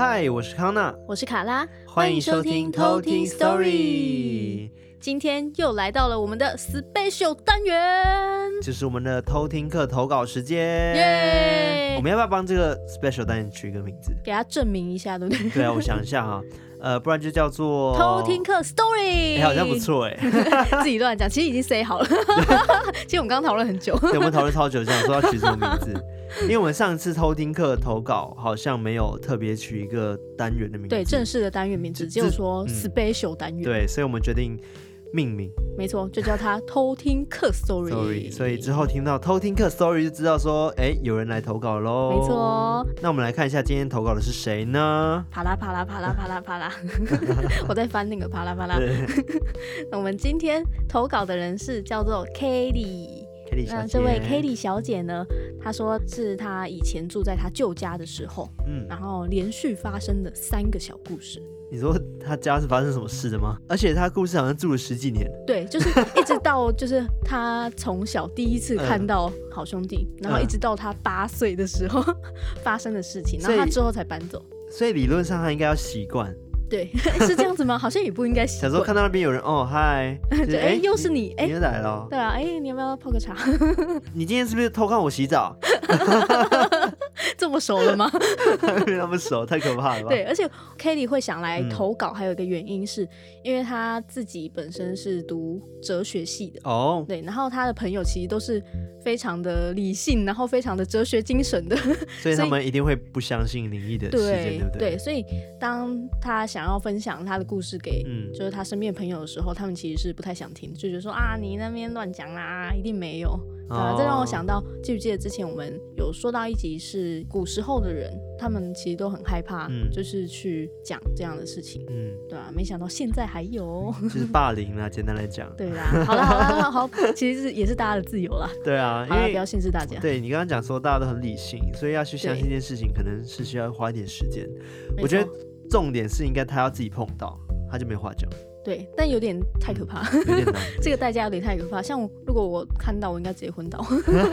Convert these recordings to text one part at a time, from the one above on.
嗨，我是康娜，我是卡拉，欢迎收听偷听 Story。今天又来到了我们的 special 单元，就是我们的偷听课投稿时间。耶！我们要不要帮这个 special 单元取一个名字？给它证明一下，对不对？对啊，我想一下哈，呃，不然就叫做偷听课 Story，欸、好像不错哎。自己乱讲，其实已经 say 好了。其实我们刚刚讨论很久，对，我们讨论超久，想说要取什么名字。因为我们上次偷听课投稿好像没有特别取一个单元的名字，对，正式的单元名字只有说 special 单元。对，所以我们决定。命名没错，就叫它偷听课 story。Sorry, 所以之后听到偷听课 story 就知道说，哎，有人来投稿喽。没错，那我们来看一下今天投稿的是谁呢？啪啦啪啦啪啦啪啦啪啦，我在翻那个啪啦啪啦。那我们今天投稿的人是叫做 Kelly。那这位 Kelly 小姐呢，她说是她以前住在她旧家的时候，嗯，然后连续发生的三个小故事。你说他家是发生什么事的吗？而且他故事好像住了十几年。对，就是一直到就是他从小第一次看到好兄弟，嗯、然后一直到他八岁的时候 发生的事情，然后他之后才搬走。所以理论上他应该要习惯。对，是这样子吗？好像也不应该习惯。小时候看到那边有人，哦，嗨，对，哎、欸，又是你，哎、又来了。对啊，哎、欸，你要不要泡个茶？你今天是不是偷看我洗澡？这么熟了吗？没那么熟，太可怕了吧？对，而且 Kelly 会想来投稿，还有一个原因是、嗯、因为他自己本身是读哲学系的哦。对，然后他的朋友其实都是非常的理性，然后非常的哲学精神的，所以他们一定会不相信灵异的事件，对，不对？对，所以当他想。想要分享他的故事给，嗯，就是他身边朋友的时候，他们其实是不太想听，就觉得说啊，你那边乱讲啦，一定没有。啊，这让我想到，记不记得之前我们有说到一集是古时候的人，他们其实都很害怕，就是去讲这样的事情，嗯，对啊，没想到现在还有，就是霸凌啊，简单来讲，对啦，好了好了好，好，其实是也是大家的自由啦，对啊，因为不要限制大家。对，你刚刚讲说大家都很理性，所以要去相信一件事情，可能是需要花一点时间。我觉得。重点是应该他要自己碰到，他就没话讲。对，但有点太可怕，有点难。这个代价有点太可怕。像如果我看到，我应该直接昏倒，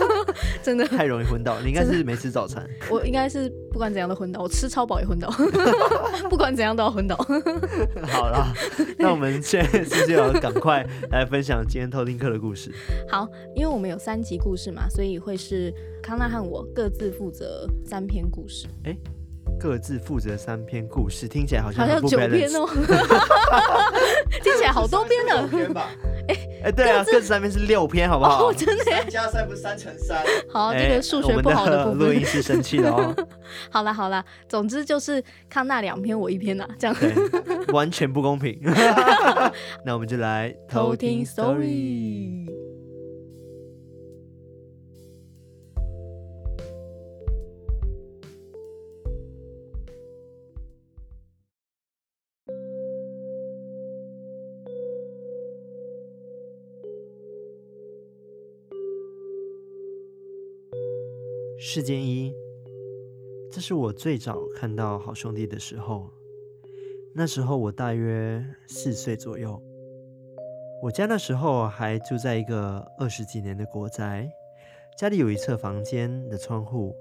真的太容易昏倒。你应该是没吃早餐，我应该是不管怎样都昏倒，我吃超饱也昏倒，不管怎样都要昏倒。好啦，那我们现在是不是要赶快来分享今天偷听课的故事？好，因为我们有三集故事嘛，所以会是康纳和我各自负责三篇故事。欸各自负责三篇故事，听起来好像好像九篇哦，听起来好多篇呢。哎哎、欸，对啊，各自三篇是六篇，好不好？哦、真的，三加三不是三乘三？好，这个数学不好的部分，录音师生气了哦。好了好了，总之就是康纳两篇，我一篇呐，这样完全不公平。那我们就来偷听 story。事件一，这是我最早看到好兄弟的时候。那时候我大约四岁左右。我家那时候还住在一个二十几年的国宅，家里有一侧房间的窗户，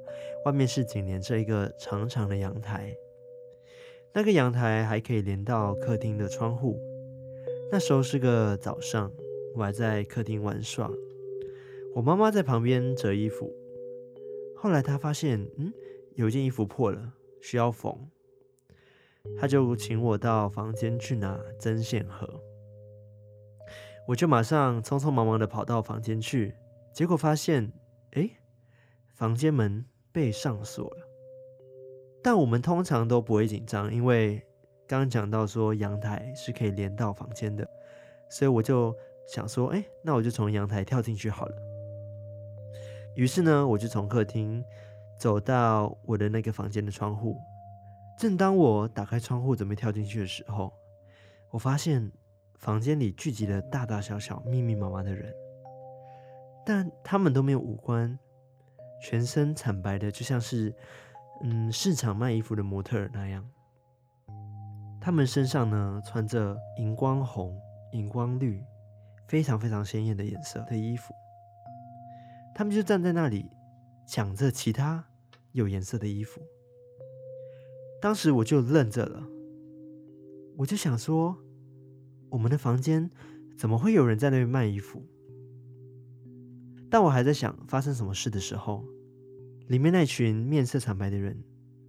外面是紧连着一个长长的阳台。那个阳台还可以连到客厅的窗户。那时候是个早上，我还在客厅玩耍，我妈妈在旁边折衣服。后来他发现，嗯，有一件衣服破了，需要缝，他就请我到房间去拿针线盒。我就马上匆匆忙忙的跑到房间去，结果发现，哎，房间门被上锁了。但我们通常都不会紧张，因为刚刚讲到说阳台是可以连到房间的，所以我就想说，哎，那我就从阳台跳进去好了。于是呢，我就从客厅走到我的那个房间的窗户。正当我打开窗户准备跳进去的时候，我发现房间里聚集了大大小小、密密麻麻的人，但他们都没有五官，全身惨白的，就像是嗯市场卖衣服的模特儿那样。他们身上呢穿着荧光红、荧光绿，非常非常鲜艳的颜色的衣服。他们就站在那里，抢着其他有颜色的衣服。当时我就愣着了，我就想说，我们的房间怎么会有人在那边卖衣服？当我还在想发生什么事的时候，里面那群面色惨白的人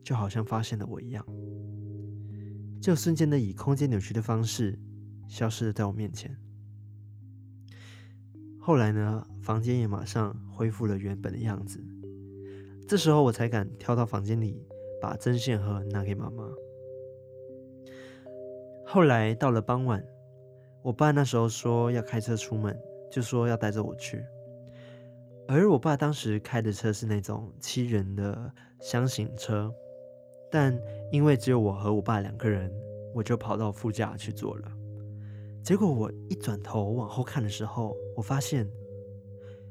就好像发现了我一样，就瞬间的以空间扭曲的方式消失了在我面前。后来呢，房间也马上恢复了原本的样子。这时候我才敢跳到房间里，把针线盒拿给妈妈。后来到了傍晚，我爸那时候说要开车出门，就说要带着我去。而我爸当时开的车是那种七人的厢型车，但因为只有我和我爸两个人，我就跑到副驾去坐了。结果我一转头往后看的时候，我发现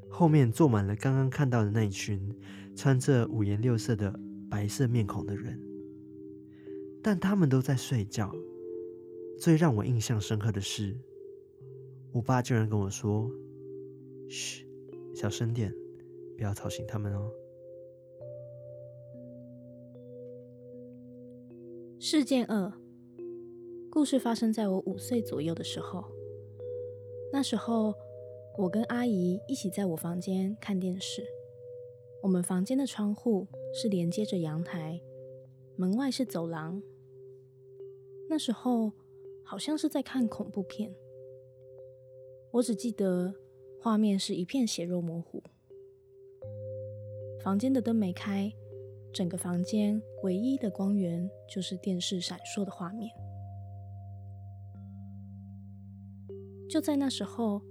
后面坐满了刚刚看到的那一群穿着五颜六色的白色面孔的人，但他们都在睡觉。最让我印象深刻的是，我爸居然跟我说：“嘘。”小声点，不要吵醒他们哦。事件二，故事发生在我五岁左右的时候。那时候，我跟阿姨一起在我房间看电视。我们房间的窗户是连接着阳台，门外是走廊。那时候好像是在看恐怖片，我只记得。画面是一片血肉模糊，房间的灯没开，整个房间唯一的光源就是电视闪烁的画面。就在那时候，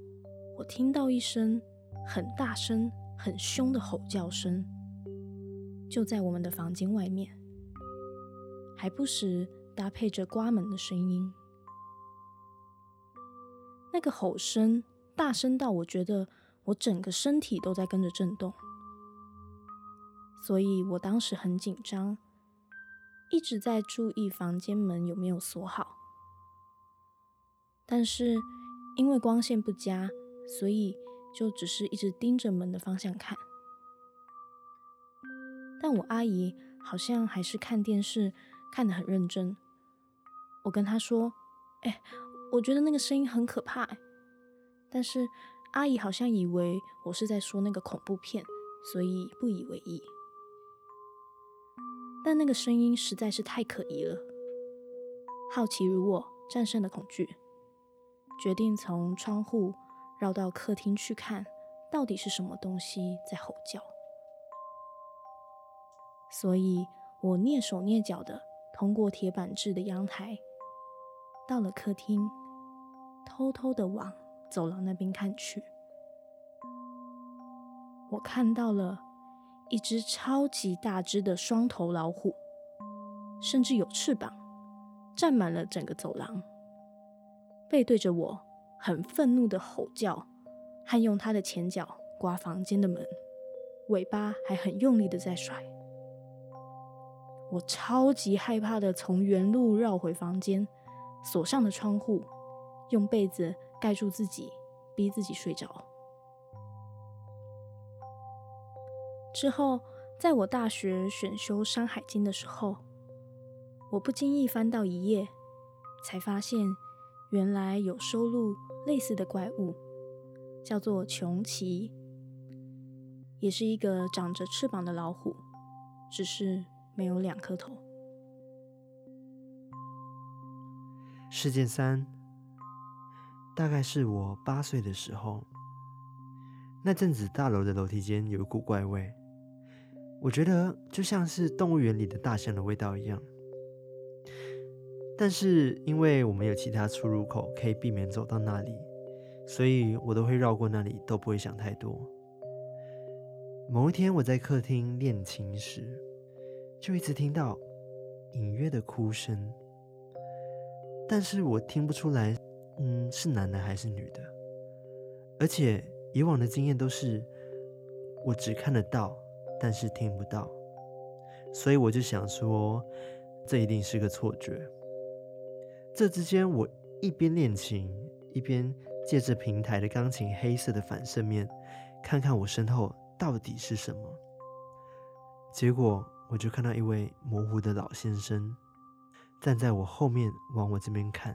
我听到一声很大声、很凶的吼叫声，就在我们的房间外面，还不时搭配着刮门的声音。那个吼声。大声到我觉得我整个身体都在跟着震动，所以我当时很紧张，一直在注意房间门有没有锁好。但是因为光线不佳，所以就只是一直盯着门的方向看。但我阿姨好像还是看电视看得很认真。我跟她说：“哎，我觉得那个声音很可怕。”但是阿姨好像以为我是在说那个恐怖片，所以不以为意。但那个声音实在是太可疑了，好奇如我战胜了恐惧，决定从窗户绕到客厅去看，到底是什么东西在吼叫。所以我蹑手蹑脚的通过铁板制的阳台，到了客厅，偷偷的往走廊那边看去，我看到了一只超级大只的双头老虎，甚至有翅膀，占满了整个走廊，背对着我，很愤怒的吼叫，还用它的前脚刮房间的门，尾巴还很用力的在甩。我超级害怕的从原路绕回房间，锁上了窗户，用被子。盖住自己，逼自己睡着。之后，在我大学选修《山海经》的时候，我不经意翻到一页，才发现原来有收录类似的怪物，叫做穷奇，也是一个长着翅膀的老虎，只是没有两颗头。事件三。大概是我八岁的时候，那阵子大楼的楼梯间有一股怪味，我觉得就像是动物园里的大象的味道一样。但是因为我们有其他出入口可以避免走到那里，所以我都会绕过那里，都不会想太多。某一天我在客厅练琴时，就一直听到隐约的哭声，但是我听不出来。嗯，是男的还是女的？而且以往的经验都是我只看得到，但是听不到，所以我就想说，这一定是个错觉。这之间，我一边练琴，一边借着平台的钢琴黑色的反射面，看看我身后到底是什么。结果，我就看到一位模糊的老先生站在我后面往我这边看，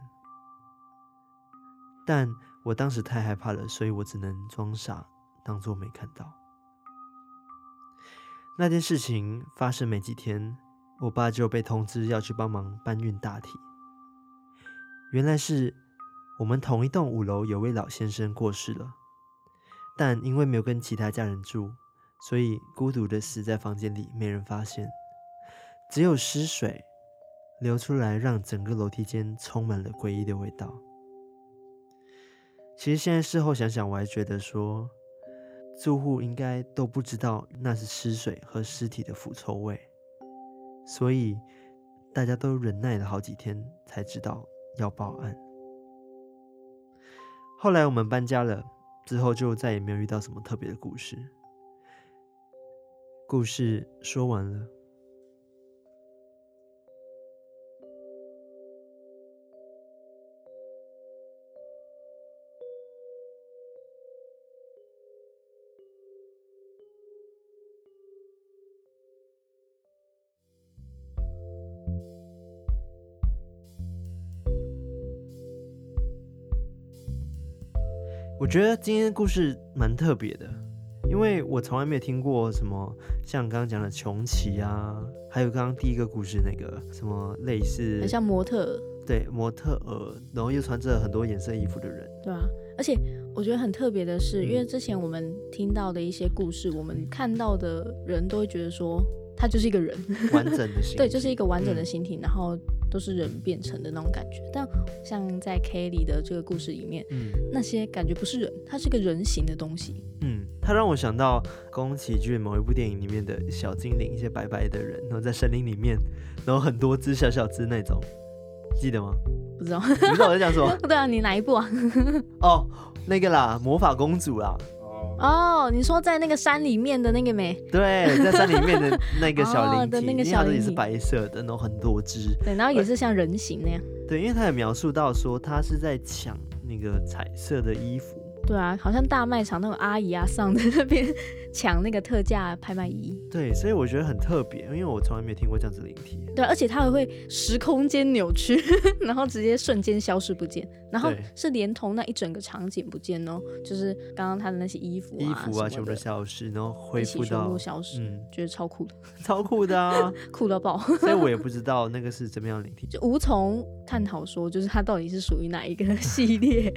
但我当时太害怕了，所以我只能装傻，当作没看到。那件事情发生没几天，我爸就被通知要去帮忙搬运大体。原来是我们同一栋五楼有位老先生过世了，但因为没有跟其他家人住，所以孤独的死在房间里，没人发现。只有尸水流出来，让整个楼梯间充满了诡异的味道。其实现在事后想想，我还觉得说，住户应该都不知道那是尸水和尸体的腐臭味，所以大家都忍耐了好几天才知道要报案。后来我们搬家了，之后就再也没有遇到什么特别的故事。故事说完了。觉得今天的故事蛮特别的，因为我从来没有听过什么像刚刚讲的穷奇啊，还有刚刚第一个故事那个什么类似，很像模特，对，模特儿，然后又穿着很多颜色衣服的人，对啊，而且我觉得很特别的是，因为之前我们听到的一些故事，我们看到的人都会觉得说他就是一个人，完整的形体，对，就是一个完整的形体，嗯、然后。都是人变成的那种感觉，但像在 Kelly 的这个故事里面，嗯，那些感觉不是人，它是个人形的东西。嗯，它让我想到宫崎骏某一部电影里面的小精灵，一些白白的人，然后在森林里面，然后很多只小小只那种，记得吗？不知道，你知道我在讲什么？对啊，你哪一部啊？哦，那个啦，魔法公主啦。哦，你说在那个山里面的那个没？对，在山里面的那个小灵体，哦、那个小灵体也是白色的，然后很多只。对，然后也是像人形那样。对，因为他有描述到说他是在抢那个彩色的衣服。对啊，好像大卖场那种阿姨啊，上在那边抢那个特价拍卖衣。对，所以我觉得很特别，因为我从来没有听过这样子灵体。对，而且它还会时空间扭曲，然后直接瞬间消失不见，然后是连同那一整个场景不见哦，就是刚刚他的那些衣服啊，衣服啊全部都消失，然后恢复到全部消失，嗯，觉得超酷的，超酷的啊，酷到爆。所以我也不知道那个是怎么样就无从探讨说，就是它到底是属于哪一个系列，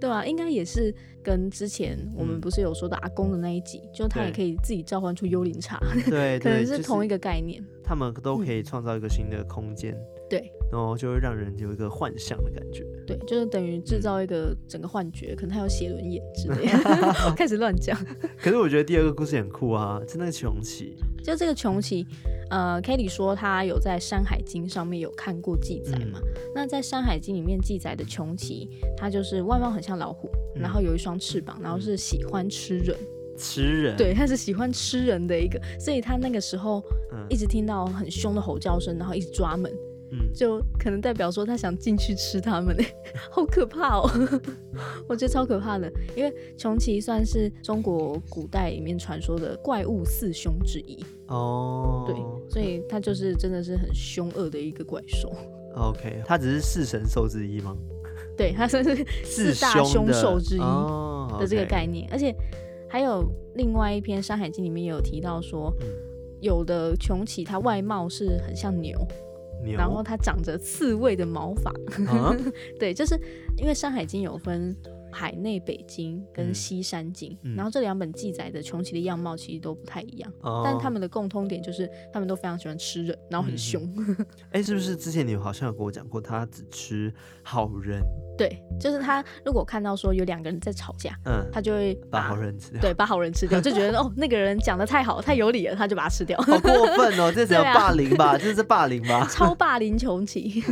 对啊，应该也是。跟之前我们不是有说到阿公的那一集，嗯、就他也可以自己召唤出幽灵茶，对，可能是同一个概念。他们都可以创造一个新的空间，对，然后就会让人有一个幻想的感觉。对，就是等于制造一个整个幻觉，嗯、可能他有写轮眼之类的，开始乱讲。可是我觉得第二个故事很酷啊，是那个穷奇。就这个穷奇，呃 k a t i e 说他有在《山海经》上面有看过记载嘛？嗯、那在《山海经》里面记载的穷奇，他就是外貌很像老虎，嗯、然后有一双翅膀，然后是喜欢吃人。吃人？对，他是喜欢吃人的一个，所以他那个时候一直听到很凶的吼叫声，然后一直抓门。嗯，就可能代表说他想进去吃他们，好可怕哦！我觉得超可怕的，因为穷奇算是中国古代里面传说的怪物四凶之一哦。对，所以他就是真的是很凶恶的一个怪兽。OK，他只是四神兽之一吗？对，他算是四大凶兽之一的这个概念，而且还有另外一篇《山海经》里面也有提到说，有的穷奇它外貌是很像牛。然后它长着刺猬的毛发，啊、对，就是因为《山海经》有分海内北京跟西山经，嗯、然后这两本记载的穷奇的样貌其实都不太一样，哦、但他们的共通点就是他们都非常喜欢吃人，然后很凶。哎、嗯，是不是之前你好像有跟我讲过，他只吃好人？对，就是他如果看到说有两个人在吵架，嗯，他就会把，把好人吃掉，对，把好人吃掉，就觉得 哦那个人讲的太好，太有理了，他就把他吃掉。好过分哦，这只 要霸凌吧？这是霸凌吧？超霸凌穷奇，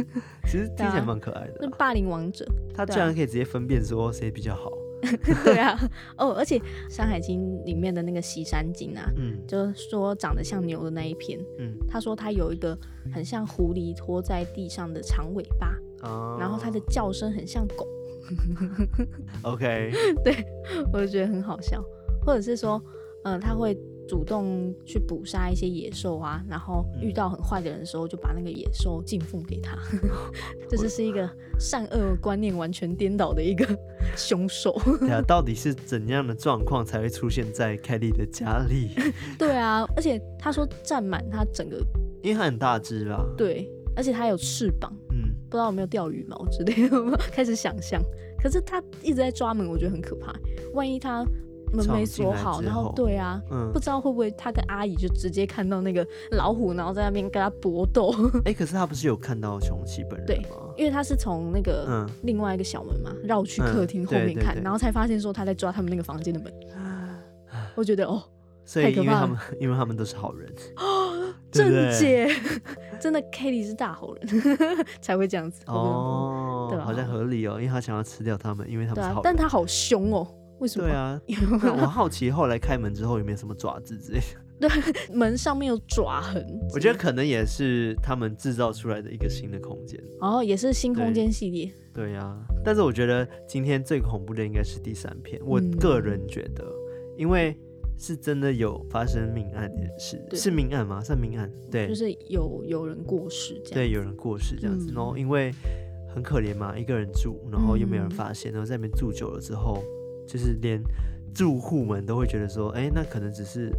其实听起来蛮可爱的，那霸凌王者。他居然可以直接分辨说谁比较好。对啊，哦，而且《山海经》里面的那个西山经啊，嗯，就是说长得像牛的那一篇，嗯，他说他有一个很像狐狸拖在地上的长尾巴。Oh. 然后它的叫声很像狗，OK，对，我就觉得很好笑，或者是说，嗯、呃，它会主动去捕杀一些野兽啊，然后遇到很坏的人的时候，就把那个野兽进奉给他。这是是一个善恶观念完全颠倒的一个凶手。对啊，到底是怎样的状况才会出现在凯莉的家里？对啊，而且他说占满他整个，因为他很大只啦。对，而且他有翅膀，嗯，不知道有没有钓鱼毛之类的，开始想象。可是他一直在抓门，我觉得很可怕。万一他。门没锁好，然后对啊，嗯、不知道会不会他跟阿姨就直接看到那个老虎，然后在那边跟他搏斗。哎、欸，可是他不是有看到穷奇本人吗？对，因为他是从那个另外一个小门嘛，绕、嗯、去客厅后面看，然后才发现说他在抓他们那个房间的门。我觉得哦，所以因为他们因为他们都是好人哦，正解，真的 Kelly 是大好人 才会这样子哦，对吧？好像合理哦，因为他想要吃掉他们，因为他们是好人，啊、但他好凶哦。为什么？对啊，我好奇后来开门之后有没有什么爪子之类的。对，门上面有爪痕。我觉得可能也是他们制造出来的一个新的空间。哦，也是新空间系列。对呀、啊，但是我觉得今天最恐怖的应该是第三篇。我个人觉得，嗯、因为是真的有发生命案的事，是命案吗？算命案？对，就是有有人过世这样。对，有人过世这样子。嗯、然后因为很可怜嘛，一个人住，然后又没有人发现，然后在那边住久了之后。就是连住户们都会觉得说，哎、欸，那可能只是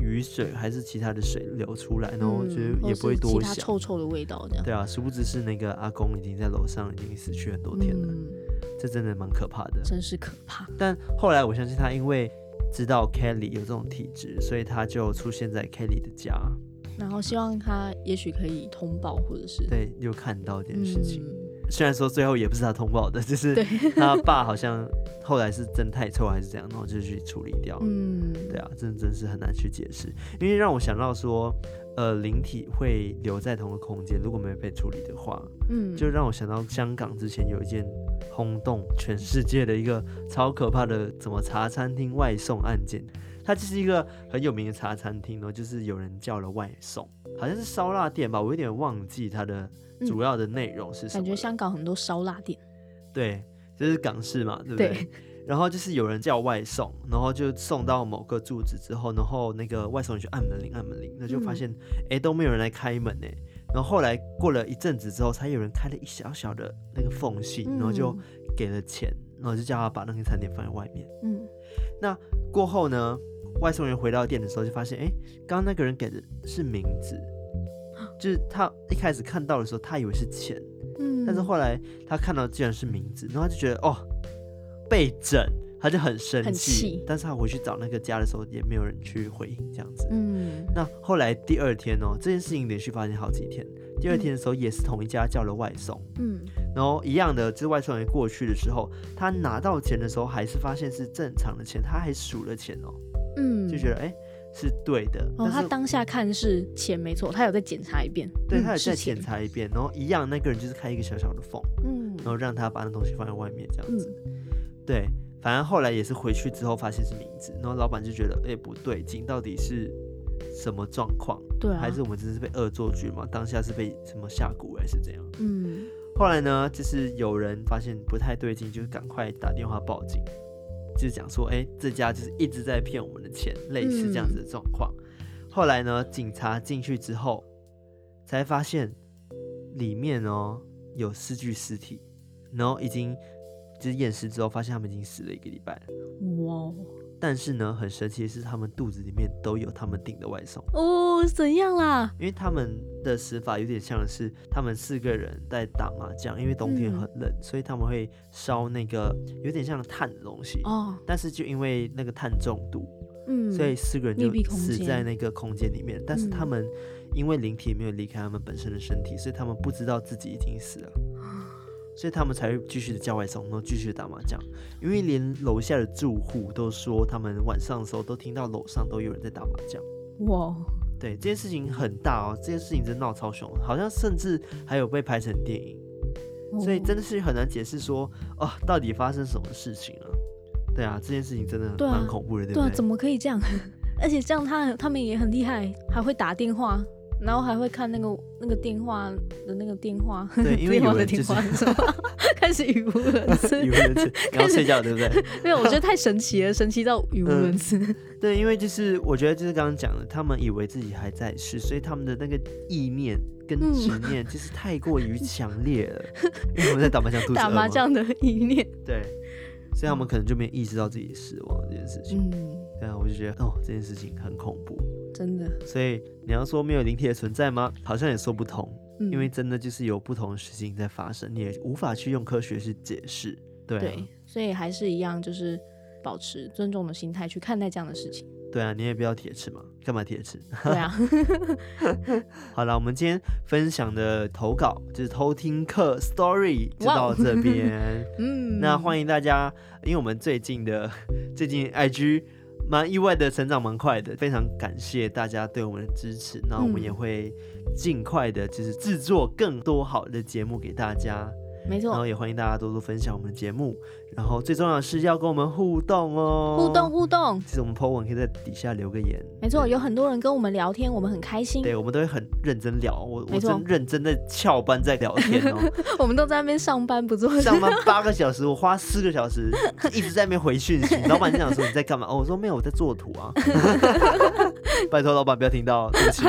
雨水还是其他的水流出来，然后我觉得也不会多想。臭臭的味道这样。对啊，殊不知是那个阿公已经在楼上已经死去很多天了，嗯、这真的蛮可怕的。真是可怕。但后来我相信他因为知道 Kelly 有这种体质，所以他就出现在 Kelly 的家，然后希望他也许可以通报或者是对，又看到这件事情。嗯虽然说最后也不是他通报的，就是 他爸好像后来是真太臭还是怎样，然后就去处理掉。嗯，对啊，真真是很难去解释，因为让我想到说，呃，灵体会留在同一个空间，如果没有被处理的话，嗯，就让我想到香港之前有一件轰动全世界的一个超可怕的怎么茶餐厅外送案件，它就是一个很有名的茶餐厅哦，就是有人叫了外送，好像是烧腊店吧，我有点忘记它的。主要的内容是什么？感觉香港很多烧腊店，对，就是港式嘛，对不对？对。然后就是有人叫外送，然后就送到某个住址之后，然后那个外送员去按门铃，按门铃，那就发现哎、嗯、都没有人来开门呢。然后后来过了一阵子之后，才有人开了一小小的那个缝隙，然后就给了钱，然后就叫他把那个餐点放在外面。嗯。那过后呢，外送员回到店的时候就发现，哎，刚刚那个人给的是名字。就是他一开始看到的时候，他以为是钱，嗯，但是后来他看到竟然是名字，然后他就觉得哦，被整，他就很生气。但是他回去找那个家的时候，也没有人去回应这样子。嗯，那后来第二天哦，这件事情连续发生好几天。第二天的时候，也是同一家叫了外送，嗯，然后一样的，就是外送员过去的时候，他拿到钱的时候，还是发现是正常的钱，他还数了钱哦，嗯，就觉得哎。是对的，哦，他当下看是钱没错，他有再检查一遍，对，他有再检查一遍，然后一样，那个人就是开一个小小的缝，嗯，然后让他把那东西放在外面这样子，嗯、对，反正后来也是回去之后发现是名字，然后老板就觉得哎、欸、不对劲，到底是什么状况？对、啊，还是我们只是被恶作剧嘛？当下是被什么下蛊还是怎样？嗯，后来呢，就是有人发现不太对劲，就赶快打电话报警。就是讲说，哎、欸，这家就是一直在骗我们的钱，类似这样子的状况。嗯、后来呢，警察进去之后，才发现里面哦有四具尸体，然后已经就是验尸之后，发现他们已经死了一个礼拜了。哇！但是呢，很神奇的是，他们肚子里面都有他们订的外送哦。怎样啦？因为他们的死法有点像是他们四个人在打麻将，因为冬天很冷，嗯、所以他们会烧那个有点像碳的东西哦。但是就因为那个碳中毒，嗯，所以四个人就死在那个空间里面。但是他们因为灵体没有离开他们本身的身体，所以他们不知道自己已经死了。所以他们才会继续的叫外送，然后继续打麻将。因为连楼下的住户都说，他们晚上的时候都听到楼上都有人在打麻将。哇，对，这件事情很大哦，这件事情真闹超凶，好像甚至还有被拍成电影。所以真的是很难解释说，哦，到底发生什么事情了？对啊，这件事情真的蛮、啊、恐怖的，对不对？对啊，怎么可以这样？而且这样他他们也很厉害，还会打电话。然后还会看那个那个电话的那个电话，对，因为有人就是 开始语无伦次，语无伦次，然后睡觉，对不对？没有，我觉得太神奇了，神奇到语无伦次。嗯、对，因为就是我觉得就是刚刚讲的，他们以为自己还在世，所以他们的那个意念跟执念就是太过于强烈了。嗯、因为我们在打麻将，打麻将的意念，对，所以他们可能就没意识到自己死亡这件事情。嗯，对啊，我就觉得哦，这件事情很恐怖。真的，所以你要说没有灵体的存在吗？好像也说不通，嗯、因为真的就是有不同的事情在发生，你也无法去用科学去解释。对、啊，对，所以还是一样，就是保持尊重的心态去看待这样的事情。对啊，你也不要铁齿嘛，干嘛铁齿？对啊。好了，我们今天分享的投稿就是偷听客 story 就到这边。嗯，那欢迎大家，因为我们最近的最近 IG。蛮意外的成长蛮快的，非常感谢大家对我们的支持，那我们也会尽快的，就是制作更多好的节目给大家。没错，然后也欢迎大家多多分享我们的节目，然后最重要的是要跟我们互动哦，互动互动。其实我们 po 文可以在底下留个言。没错，有很多人跟我们聊天，我们很开心。对，我们都会很认真聊，我我真认真的翘班在聊天哦。我们都在那边上班不做，上班 八个小时，我花四个小时 一直在那边回讯息。老板就想说你在干嘛？哦，我说没有，我在做图啊。拜托老板不要听到，对不起。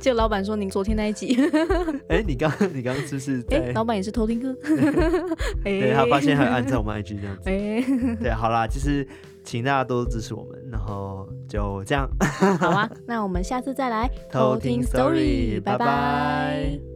结果老板说您昨天那一集。哎，你刚你刚刚是不是？哎，老板也是偷听。对，他发现还按照我们 IG 这样子，欸、对，好啦，就是请大家多多支持我们，然后就这样，好啊，那我们下次再来 偷听 story，拜拜。